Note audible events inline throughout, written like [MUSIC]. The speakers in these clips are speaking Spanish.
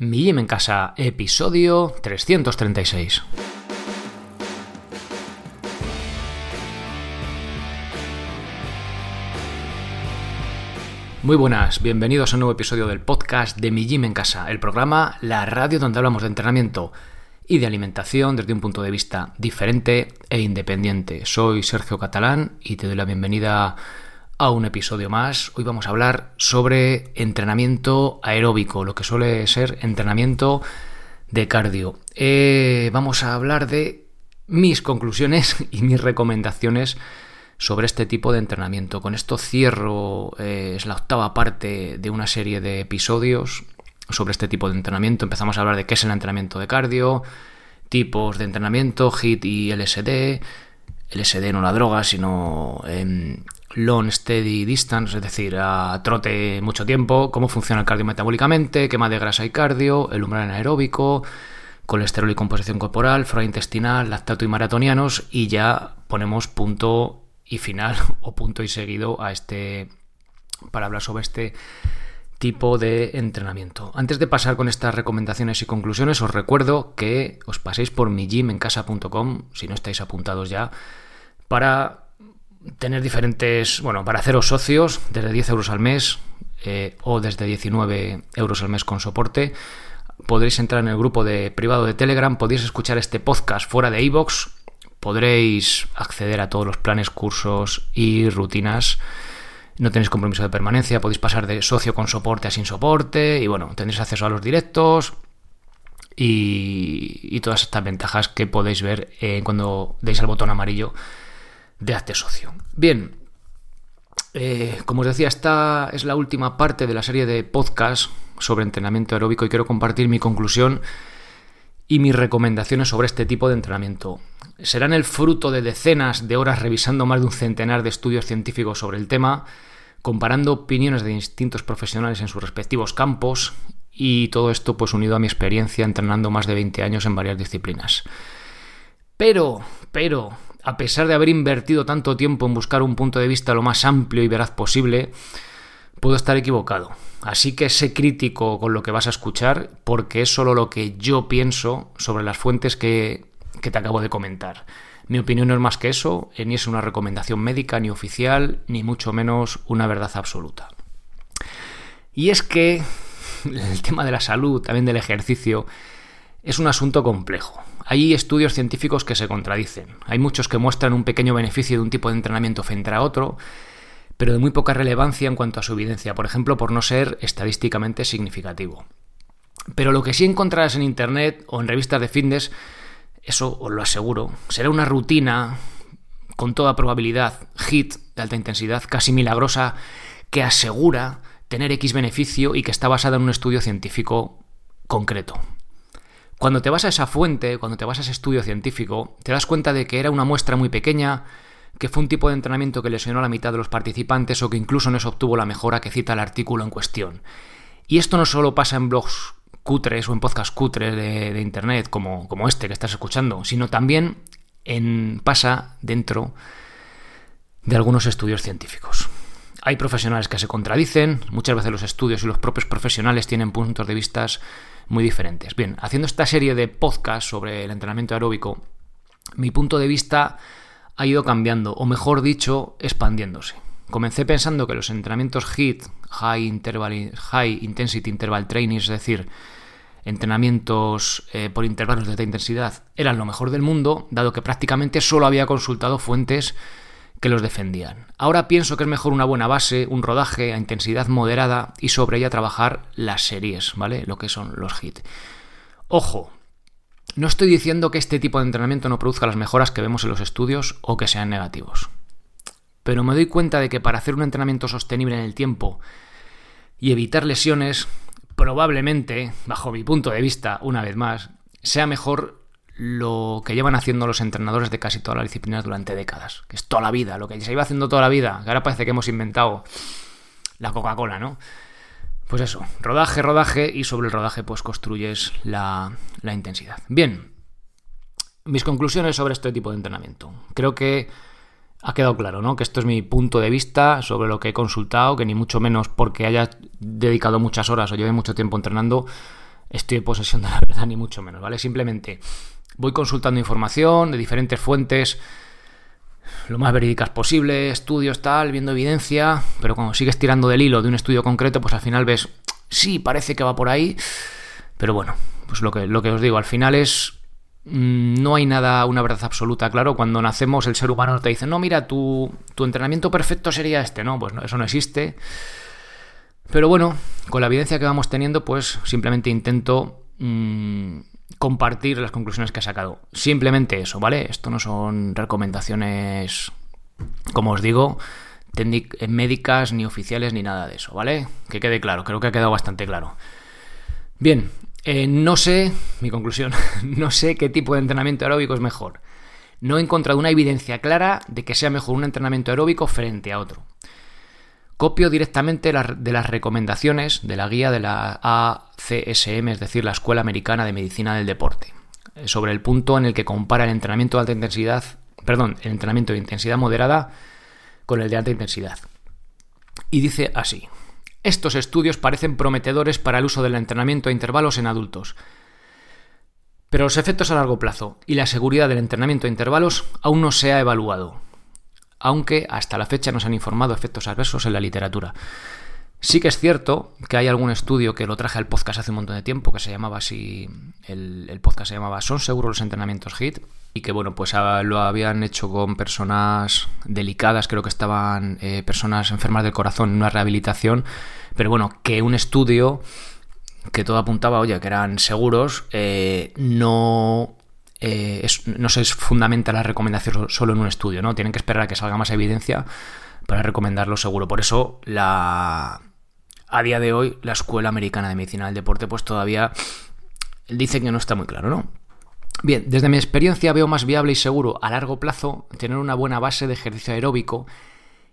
Mi Gym en Casa, episodio 336. Muy buenas, bienvenidos a un nuevo episodio del podcast de Mi Gym en Casa, el programa, la radio donde hablamos de entrenamiento y de alimentación desde un punto de vista diferente e independiente. Soy Sergio Catalán y te doy la bienvenida a un episodio más. Hoy vamos a hablar sobre entrenamiento aeróbico, lo que suele ser entrenamiento de cardio. Eh, vamos a hablar de mis conclusiones [LAUGHS] y mis recomendaciones sobre este tipo de entrenamiento. Con esto cierro, eh, es la octava parte de una serie de episodios sobre este tipo de entrenamiento. Empezamos a hablar de qué es el entrenamiento de cardio, tipos de entrenamiento, HIT y LSD. LSD no la droga, sino em, long steady distance, es decir, a trote mucho tiempo, cómo funciona el cardio metabólicamente, quema de grasa y cardio, el umbral anaeróbico, colesterol y composición corporal, flora intestinal, lactato y maratonianos, y ya ponemos punto y final [LAUGHS] o punto y seguido a este para hablar sobre este tipo de entrenamiento. Antes de pasar con estas recomendaciones y conclusiones, os recuerdo que os paséis por mi gym en casa.com, si no estáis apuntados ya, para tener diferentes, bueno, para haceros socios desde 10 euros al mes eh, o desde 19 euros al mes con soporte. Podréis entrar en el grupo de privado de Telegram, podéis escuchar este podcast fuera de iVoox, podréis acceder a todos los planes, cursos y rutinas. No tenéis compromiso de permanencia, podéis pasar de socio con soporte a sin soporte y bueno, tendréis acceso a los directos y, todas estas ventajas que podéis ver eh, cuando deis al botón amarillo de Hazte Socio. Bien, eh, como os decía, esta es la última parte de la serie de podcast sobre entrenamiento aeróbico y quiero compartir mi conclusión y mis recomendaciones sobre este tipo de entrenamiento. Serán el fruto de decenas de horas revisando más de un centenar de estudios científicos sobre el tema, comparando opiniones de distintos profesionales en sus respectivos campos y todo esto pues unido a mi experiencia entrenando más de 20 años en varias disciplinas. Pero, pero, a pesar de haber invertido tanto tiempo en buscar un punto de vista lo más amplio y veraz posible, puedo estar equivocado. Así que sé crítico con lo que vas a escuchar porque es solo lo que yo pienso sobre las fuentes que, te acabo de comentar. Mi opinión no es más que eso, ni es una recomendación médica, ni oficial, ni mucho menos una verdad absoluta. Y es que [LAUGHS] el tema de la salud, también del ejercicio, es un asunto complejo. Hay estudios científicos que se contradicen. Hay muchos que muestran un pequeño beneficio de un tipo de entrenamiento frente a otro, pero de muy poca relevancia en cuanto a su evidencia, por ejemplo, por no ser estadísticamente significativo. Pero lo que sí encontrarás en Internet o en revistas de fitness, eso os lo aseguro, será una rutina con toda probabilidad, HIT de alta intensidad, casi milagrosa, que asegura tener X beneficio y que está basada en un estudio científico concreto. Cuando te vas a esa fuente, cuando te vas a ese estudio científico, te das cuenta de que era una muestra muy pequeña, que fue un tipo de entrenamiento que lesionó a la mitad de los participantes o que incluso no se obtuvo la mejora que cita el artículo en cuestión. Y esto no solo pasa en blogs cutres o en podcasts cutres de, internet como, como, este que estás escuchando, sino también en, pasa dentro de algunos estudios científicos. Hay profesionales que se contradicen, muchas veces los estudios y los propios profesionales tienen puntos de vista muy diferentes. Bien, haciendo esta serie de podcasts sobre el entrenamiento aeróbico, mi punto de vista ha ido cambiando, o mejor dicho, expandiéndose. Comencé pensando que los entrenamientos HIT, High, Interval, High Intensity Interval Training, es decir, entrenamientos eh, por intervalos de alta intensidad, eran lo mejor del mundo, dado que prácticamente solo había consultado fuentes que los defendían. Ahora pienso que es mejor una buena base, un rodaje a intensidad moderada y sobre ella trabajar las series, ¿vale? Lo que son los hits. Ojo, no estoy diciendo que este tipo de entrenamiento no produzca las mejoras que vemos en los estudios o que sean negativos. Pero me doy cuenta de que para hacer un entrenamiento sostenible en el tiempo y evitar lesiones, probablemente, bajo mi punto de vista, una vez más, sea mejor lo que llevan haciendo los entrenadores de casi todas las disciplinas durante décadas, que es toda la vida, lo que se iba haciendo toda la vida, que ahora parece que hemos inventado la Coca-Cola, ¿no? Pues eso, rodaje, rodaje y sobre el rodaje pues construyes la, la intensidad. Bien, mis conclusiones sobre este tipo de entrenamiento. Creo que ha quedado claro, ¿no? Que esto es mi punto de vista sobre lo que he consultado, que ni mucho menos porque haya dedicado muchas horas o lleve mucho tiempo entrenando, estoy en posesión de la [LAUGHS] verdad, ni mucho menos, ¿vale? Simplemente voy consultando información de diferentes fuentes, lo más verídicas posible, estudios, tal, viendo evidencia, pero cuando sigues tirando del hilo de un estudio concreto, pues al final ves, sí, parece que va por ahí, pero bueno, pues lo que, lo que os digo, al final es no hay nada, una verdad absoluta, claro. Cuando nacemos, el ser humano te dice, no, mira, tu, tu entrenamiento perfecto sería este, ¿no? Pues no, eso no existe. Pero bueno, con la evidencia que vamos teniendo, pues simplemente intento mmm, compartir las conclusiones que ha sacado. Simplemente eso, ¿vale? Esto no son recomendaciones, como os digo, médicas, ni oficiales, ni nada de eso, ¿vale? Que quede claro, creo que ha quedado bastante claro. Bien, eh, no sé, mi conclusión, [LAUGHS] no sé qué tipo de entrenamiento aeróbico es mejor. No he encontrado una evidencia clara de que sea mejor un entrenamiento aeróbico frente a otro. Copio directamente de las recomendaciones de la guía de la ACSM, es decir, la Escuela Americana de Medicina del Deporte, sobre el punto en el que compara el entrenamiento de alta intensidad, perdón, el entrenamiento de intensidad moderada con el de alta intensidad. Y dice así: Estos estudios parecen prometedores para el uso del entrenamiento a intervalos en adultos. Pero los efectos a largo plazo y la seguridad del entrenamiento a intervalos aún no se ha evaluado aunque hasta la fecha nos han informado efectos adversos en la literatura. Sí que es cierto que hay algún estudio que lo traje al podcast hace un montón de tiempo, que se llamaba así, el, podcast se llamaba ¿Son seguros los entrenamientos HIT? Y que bueno, pues lo habían hecho con personas delicadas, creo que estaban eh, personas enfermas del corazón en una rehabilitación, pero bueno, que un estudio que todo apuntaba, oye, que eran seguros, eh, no eh, no se fundamenta la recomendación solo en un estudio, ¿no? Tienen que esperar a que salga más evidencia para recomendarlo seguro. Por eso, la, a día de hoy, la Escuela Americana de Medicina del Deporte, pues todavía dice que no está muy claro, ¿no? Bien, desde mi experiencia veo más viable y seguro a largo plazo tener una buena base de ejercicio aeróbico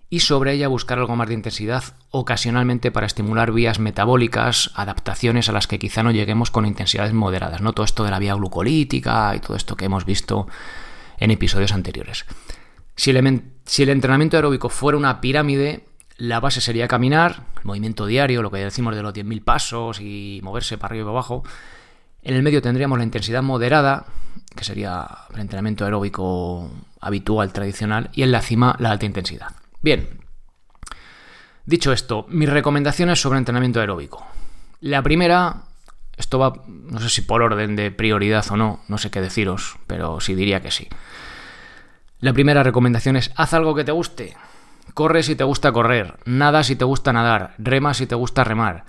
y sobre ella buscar algo más de intensidad, ocasionalmente para estimular vías metabólicas, adaptaciones a las que quizá no lleguemos con intensidades moderadas, ¿no? Todo esto de la vía glucolítica y todo esto que hemos visto en episodios anteriores. Si el, si el entrenamiento aeróbico fuera una pirámide, la base sería caminar, movimiento diario, lo que decimos de los 10.000 pasos y moverse para arriba y para abajo. En el medio tendríamos la intensidad moderada, que sería el entrenamiento aeróbico habitual, tradicional, y en la cima la alta intensidad. Bien, dicho esto, mis recomendaciones sobre entrenamiento aeróbico. La primera, esto va, no sé si por orden de prioridad o no, no sé qué deciros, pero sí diría que sí. La primera recomendación es haz algo que te guste. Corre si te gusta correr, nada si te gusta nadar, rema si te gusta remar.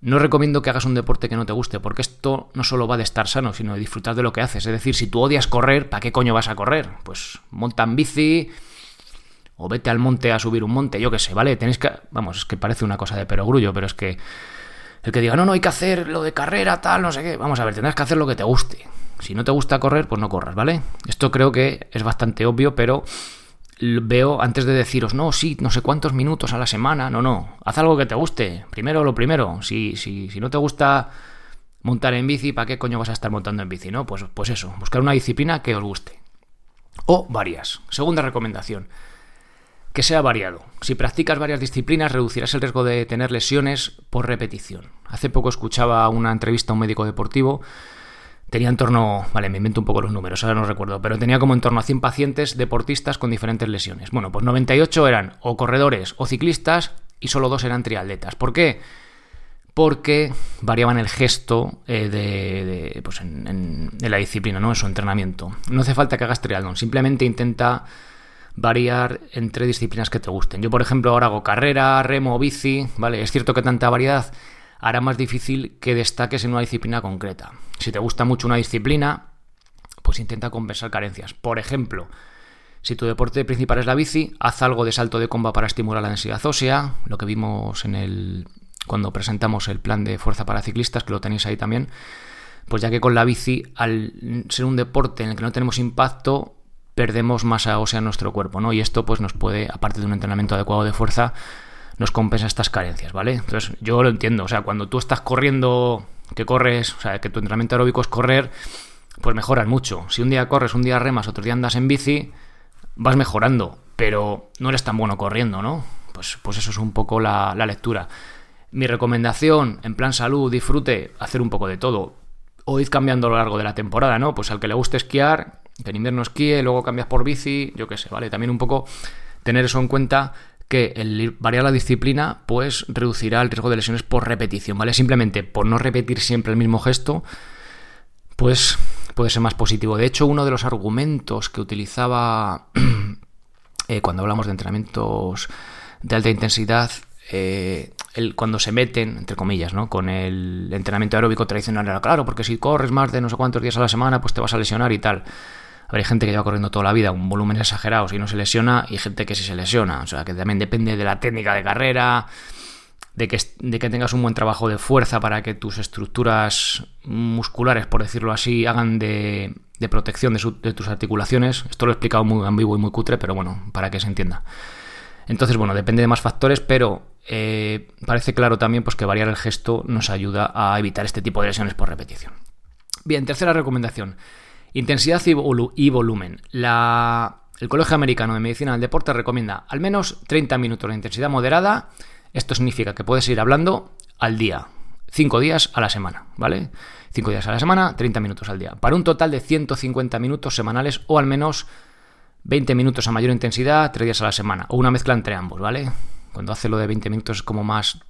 No recomiendo que hagas un deporte que no te guste, porque esto no solo va de estar sano, sino de disfrutar de lo que haces. Es decir, si tú odias correr, ¿para qué coño vas a correr? Pues monta en bici, o vete al monte a subir un monte, yo qué sé, ¿vale? Tenéis que, vamos, es que parece una cosa de perogrullo, pero es que el que diga, no, no, hay que hacer lo de carrera, tal, no sé qué, vamos a ver, tendrás que hacer lo que te guste. Si no te gusta correr, pues no corras, ¿vale? Esto creo que es bastante obvio, pero veo antes de deciros, no, sí, no sé cuántos minutos a la semana, no, no, haz algo que te guste, primero lo primero, si, si, si no te gusta montar en bici, ¿para qué coño vas a estar montando en bici? ¿No? Pues, pues eso, buscar una disciplina que os guste. O varias. Segunda recomendación que sea variado. Si practicas varias disciplinas, reducirás el riesgo de tener lesiones por repetición. Hace poco escuchaba una entrevista a un médico deportivo. Tenía en torno, vale, me invento un poco los números, ahora no recuerdo, pero tenía como en torno a 100 pacientes deportistas con diferentes lesiones. Bueno, pues 98 eran o corredores o ciclistas y solo dos eran triatletas. ¿Por qué? Porque variaban el gesto eh, de, pues en, la disciplina, ¿no? En su entrenamiento. No hace falta que hagas triatlón, simplemente intenta variar entre disciplinas que te gusten. Yo, por ejemplo, ahora hago carrera, remo, bici, ¿vale? Es cierto que tanta variedad hará más difícil que destaques en una disciplina concreta. Si te gusta mucho una disciplina, pues intenta compensar carencias. Por ejemplo, si tu deporte principal es la bici, haz algo de salto de comba para estimular la densidad ósea, lo que vimos en el cuando presentamos el plan de fuerza para ciclistas, que lo tenéis ahí también. Pues ya que con la bici, al ser un deporte en el que no tenemos impacto, perdemos masa ósea en nuestro cuerpo, ¿no? Y esto pues nos puede, aparte de un entrenamiento adecuado de fuerza, nos compensa estas carencias, ¿vale? Entonces yo lo entiendo, o sea, cuando tú estás corriendo, que corres, o sea, que tu entrenamiento aeróbico es correr, pues mejoras mucho. Si un día corres, un día remas, otro día andas en bici, vas mejorando, pero no eres tan bueno corriendo, ¿no? Pues, pues eso es un poco la, la lectura. Mi recomendación, en plan salud, disfrute, hacer un poco de todo. O ir cambiando a lo largo de la temporada, ¿no? Pues al que le guste esquiar, que en invierno esquíe, luego cambias por bici, yo qué sé, ¿vale? También un poco tener eso en cuenta que el variar la disciplina pues reducirá el riesgo de lesiones por repetición, ¿vale? Simplemente por no repetir siempre el mismo gesto, pues puede ser más positivo. De hecho, uno de los argumentos que utilizaba [CLEARS THROAT] eh, cuando hablamos de entrenamientos de alta intensidad, eh, el, cuando se meten, entre comillas, ¿no? con el entrenamiento aeróbico tradicional, era claro, porque si corres más de no sé cuántos días a la semana, pues te vas a lesionar y tal. Hay gente que lleva corriendo toda la vida un volumen exagerado y no se lesiona, y gente que sí se lesiona. O sea, que también depende de la técnica de carrera, de que, de que tengas un buen trabajo de fuerza para que tus estructuras musculares, por decirlo así, hagan de, protección de, tus articulaciones. Esto lo he explicado muy ambiguo y muy cutre, pero bueno, para que se entienda. Entonces, bueno, depende de más factores, pero eh, parece claro también pues, que variar el gesto nos ayuda a evitar este tipo de lesiones por repetición. Bien, tercera recomendación. Intensidad y, volumen. el Colegio Americano de Medicina del Deporte recomienda al menos 30 minutos de intensidad moderada. Esto significa que puedes ir hablando al día, 5 días a la semana, ¿vale? 5 días a la semana, 30 minutos al día. Para un total de 150 minutos semanales o al menos 20 minutos a mayor intensidad, 3 días a la semana. O una mezcla entre ambos, ¿vale? Cuando hace lo de 20 minutos es como más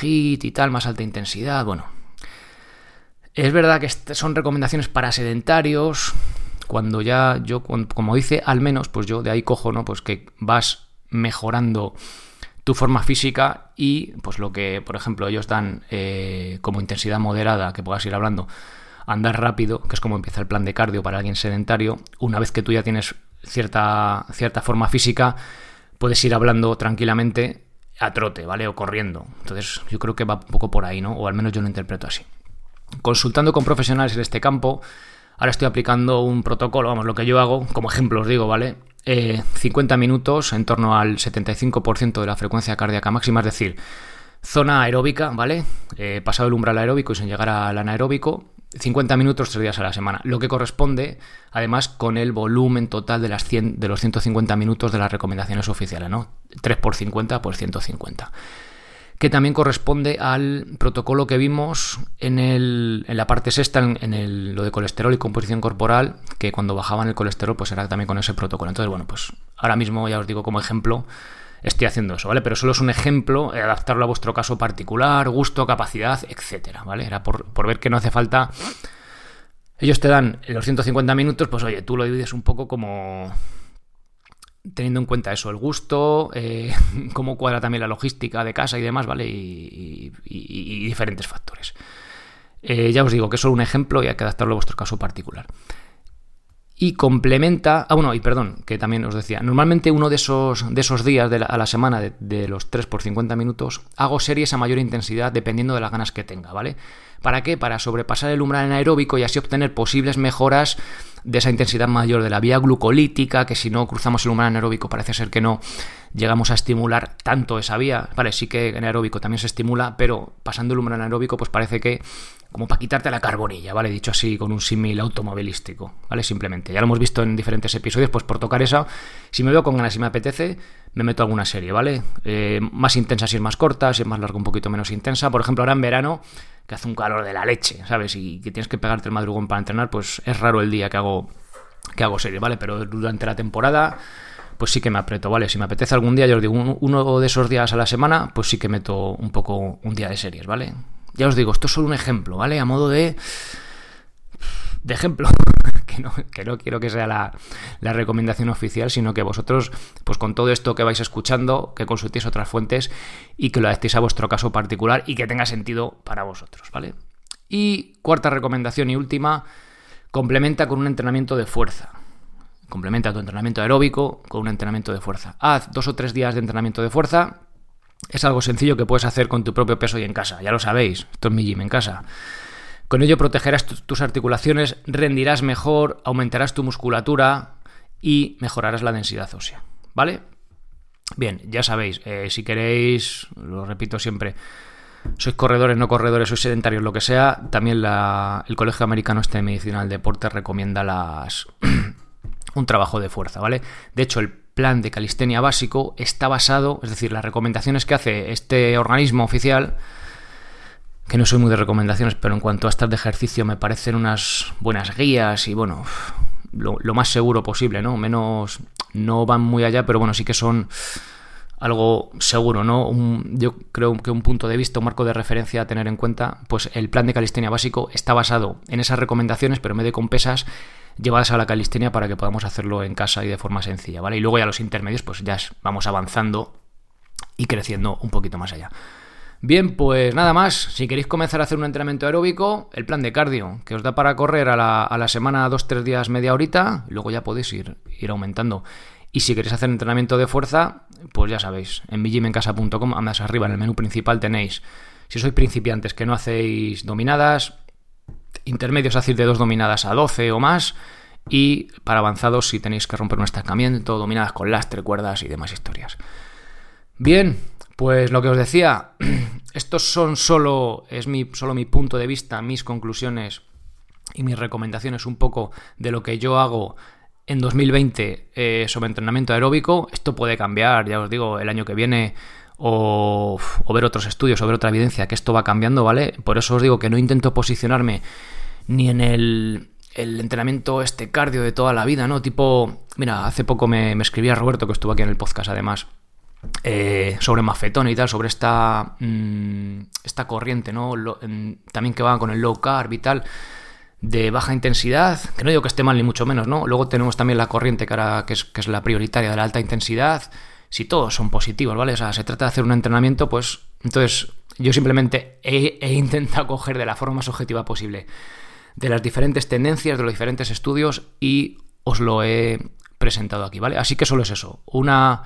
hit y tal, más alta intensidad. Bueno, es verdad que son recomendaciones para sedentarios. Cuando ya yo, como dice, al menos, pues yo de ahí cojo, ¿no? Pues que vas mejorando tu forma física y, pues lo que, por ejemplo, ellos dan eh, como intensidad moderada, que puedas ir hablando, andar rápido, que es como empieza el plan de cardio para alguien sedentario. Una vez que tú ya tienes cierta, cierta forma física, puedes ir hablando tranquilamente a trote, ¿vale? O corriendo. Entonces, yo creo que va un poco por ahí, ¿no? O al menos yo lo interpreto así consultando con profesionales en este campo, ahora estoy aplicando un protocolo, vamos, lo que yo hago, como ejemplo os digo, ¿vale? 50 eh, minutos en torno al 75% de la frecuencia cardíaca máxima, es decir, zona aeróbica, ¿vale? Eh, pasado el umbral aeróbico y sin llegar al anaeróbico, 50 minutos, 3 días a la semana, lo que corresponde además con el volumen total de, las 100, de los 150 minutos de las recomendaciones oficiales, ¿no? 3 por 50 por 150 que también corresponde al protocolo que vimos en, el, en la parte sexta, en, el, lo de colesterol y composición corporal, que cuando bajaban el colesterol, pues era también con ese protocolo. Entonces, bueno, pues ahora mismo ya os digo como ejemplo, estoy haciendo eso, ¿vale? Pero solo es un ejemplo, adaptarlo a vuestro caso particular, gusto, capacidad, etcétera, ¿vale? Era por, por ver que no hace falta. Ellos te dan los 150 minutos, pues oye, tú lo divides un poco como teniendo en cuenta eso, el gusto, eh, [LAUGHS] cómo cuadra también la logística de casa y demás, ¿vale? Y, diferentes factores. Eh, ya os digo que es solo un ejemplo y hay que adaptarlo a vuestro caso particular. Y complementa, ah bueno, y perdón, que también os decía, normalmente uno de esos, de esos días a la semana, de, de los 3 por 50 minutos, hago series a mayor intensidad dependiendo de las ganas que tenga, ¿vale? ¿Para qué? Para sobrepasar el umbral anaeróbico y así obtener posibles mejoras de esa intensidad mayor de la vía glucolítica, que si no cruzamos el umbral anaeróbico parece ser que no llegamos a estimular tanto esa vía. Vale, sí que en aeróbico también se estimula, pero pasando el umbral anaeróbico, pues parece que como para quitarte la carbonilla, ¿vale? Dicho así con un símil automovilístico, ¿vale? Simplemente. Ya lo hemos visto en diferentes episodios, pues por tocar eso, si me veo con ganas y me apetece, me meto alguna serie, ¿vale? Eh, más intensa si es más corta, si es más larga un poquito menos intensa. Por ejemplo, ahora en verano que hace un calor de la leche, ¿sabes? Y que tienes que pegarte el madrugón para entrenar, pues es raro el día que hago, que hago serie, ¿vale? Pero durante la temporada, pues sí que me aprieto, ¿vale? Si me apetece algún día, yo os digo, uno de esos días a la semana, pues sí que meto un poco un día de series, ¿vale? Ya os digo, esto es solo un ejemplo, ¿vale? A modo de de ejemplo, [LAUGHS] [LAUGHS] que, no, quiero que sea la, recomendación oficial, sino que vosotros, pues con todo esto que vais escuchando, que consultéis otras fuentes y que lo adaptéis a vuestro caso particular y que tenga sentido para vosotros, ¿vale? Y cuarta recomendación y última, complementa con un entrenamiento de fuerza. Complementa tu entrenamiento aeróbico con un entrenamiento de fuerza. Haz dos o tres días de entrenamiento de fuerza. Es algo sencillo que puedes hacer con tu propio peso y en casa. Ya lo sabéis, esto es mi gym en casa. Con ello protegerás tus articulaciones, rendirás mejor, aumentarás tu musculatura y mejorarás la densidad ósea. ¿Vale? Bien, ya sabéis, eh, si queréis, lo repito siempre, sois corredores, no corredores, sois sedentarios, lo que sea, también el Colegio Americano Este Medicinal Deporte recomienda las [CLEARS THROAT] un trabajo de fuerza, ¿vale? De hecho, el plan de calistenia básico está basado, es decir, las recomendaciones que hace este organismo oficial, que no soy muy de recomendaciones, pero en cuanto a estas de ejercicio me parecen unas buenas guías y bueno, lo, más seguro posible, ¿no? Menos, no van muy allá, pero bueno, sí que son algo seguro, ¿no? yo creo que un punto de vista, un marco de referencia a tener en cuenta, pues el plan de calistenia básico está basado en esas recomendaciones, pero en de con pesas llevadas a la calistenia para que podamos hacerlo en casa y de forma sencilla, ¿vale? Y luego ya los intermedios, pues ya vamos avanzando y creciendo un poquito más allá. Bien, pues nada más. Si queréis comenzar a hacer un entrenamiento aeróbico, el plan de cardio, que os da para correr a la, a la semana dos, tres días, media horita, y luego ya podéis ir, ir aumentando. Y si queréis hacer entrenamiento de fuerza, pues ya sabéis, en mijimencasa.com, más arriba en el menú principal tenéis, si sois principiantes que no hacéis dominadas, intermedios hacéis de dos dominadas a 12 o más, y para avanzados si tenéis que romper un estancamiento, dominadas con lastre, cuerdas y demás historias. Bien, pues lo que os decía, [CLEARS THROAT] estos son solo, es mi, solo mi punto de vista, mis conclusiones y mis recomendaciones un poco de lo que yo hago en 2020 eh, sobre entrenamiento aeróbico. Esto puede cambiar, ya os digo, el año que viene o, ver otros estudios o ver otra evidencia que esto va cambiando, ¿vale? Por eso os digo que no intento posicionarme ni en el, entrenamiento este cardio de toda la vida, ¿no? Tipo, mira, hace poco me, escribía Roberto, que estuvo aquí en el podcast además, eh, sobre mafetón y tal, sobre esta, mm, esta corriente, ¿no? también que va con el low carb y tal de baja intensidad, que no digo que esté mal ni mucho menos, ¿no? Luego tenemos también la corriente que, que, es, que es la prioritaria de la alta intensidad, si todos son positivos, ¿vale? O sea, se trata de hacer un entrenamiento, pues entonces yo simplemente he, he, [LAUGHS] intentado coger de la forma más objetiva posible de las diferentes tendencias, de los diferentes estudios y os lo he presentado aquí, ¿vale? Así que solo es eso, una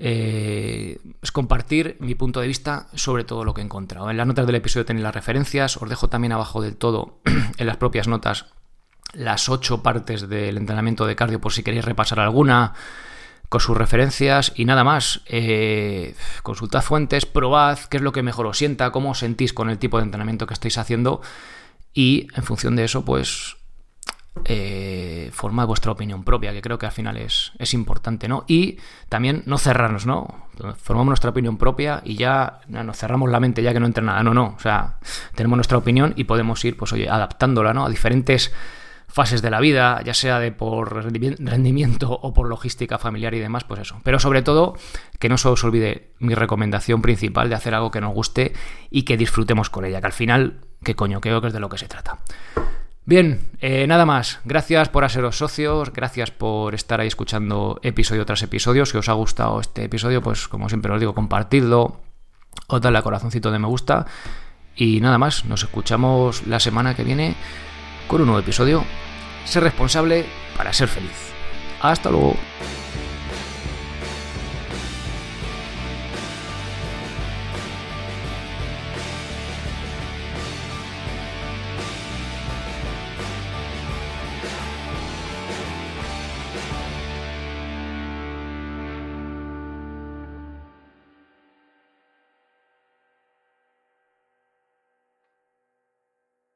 eh, es compartir mi punto de vista sobre todo lo que he encontrado. En las notas del episodio tenéis las referencias, os dejo también abajo del todo, [CLEARS THROAT] en las propias notas, las ocho partes del entrenamiento de cardio por si queréis repasar alguna con sus referencias y nada más. Eh, consultad fuentes, probad qué es lo que mejor os sienta, cómo os sentís con el tipo de entrenamiento que estáis haciendo y en función de eso, pues eh, formad vuestra opinión propia, que creo que al final es, es, importante, ¿no? Y también no cerrarnos, ¿no? Formamos nuestra opinión propia y ya nos cerramos la mente ya que no entra nada. No, no. O sea, tenemos nuestra opinión y podemos ir, pues oye, adaptándola, ¿no? A diferentes fases de la vida, ya sea de por rendimiento o por logística familiar y demás, pues eso. Pero sobre todo, que no se os olvide mi recomendación principal de hacer algo que nos guste y que disfrutemos con ella, que al final, qué coño, creo que es de lo que se trata. Bien, eh, nada más. Gracias por haceros socios, gracias por estar ahí escuchando episodio tras episodio. Si os ha gustado este episodio, pues como siempre os digo, compartidlo o darle a corazoncito de me gusta. Y nada más, nos escuchamos la semana que viene con un nuevo episodio. Ser responsable para ser feliz. Hasta luego.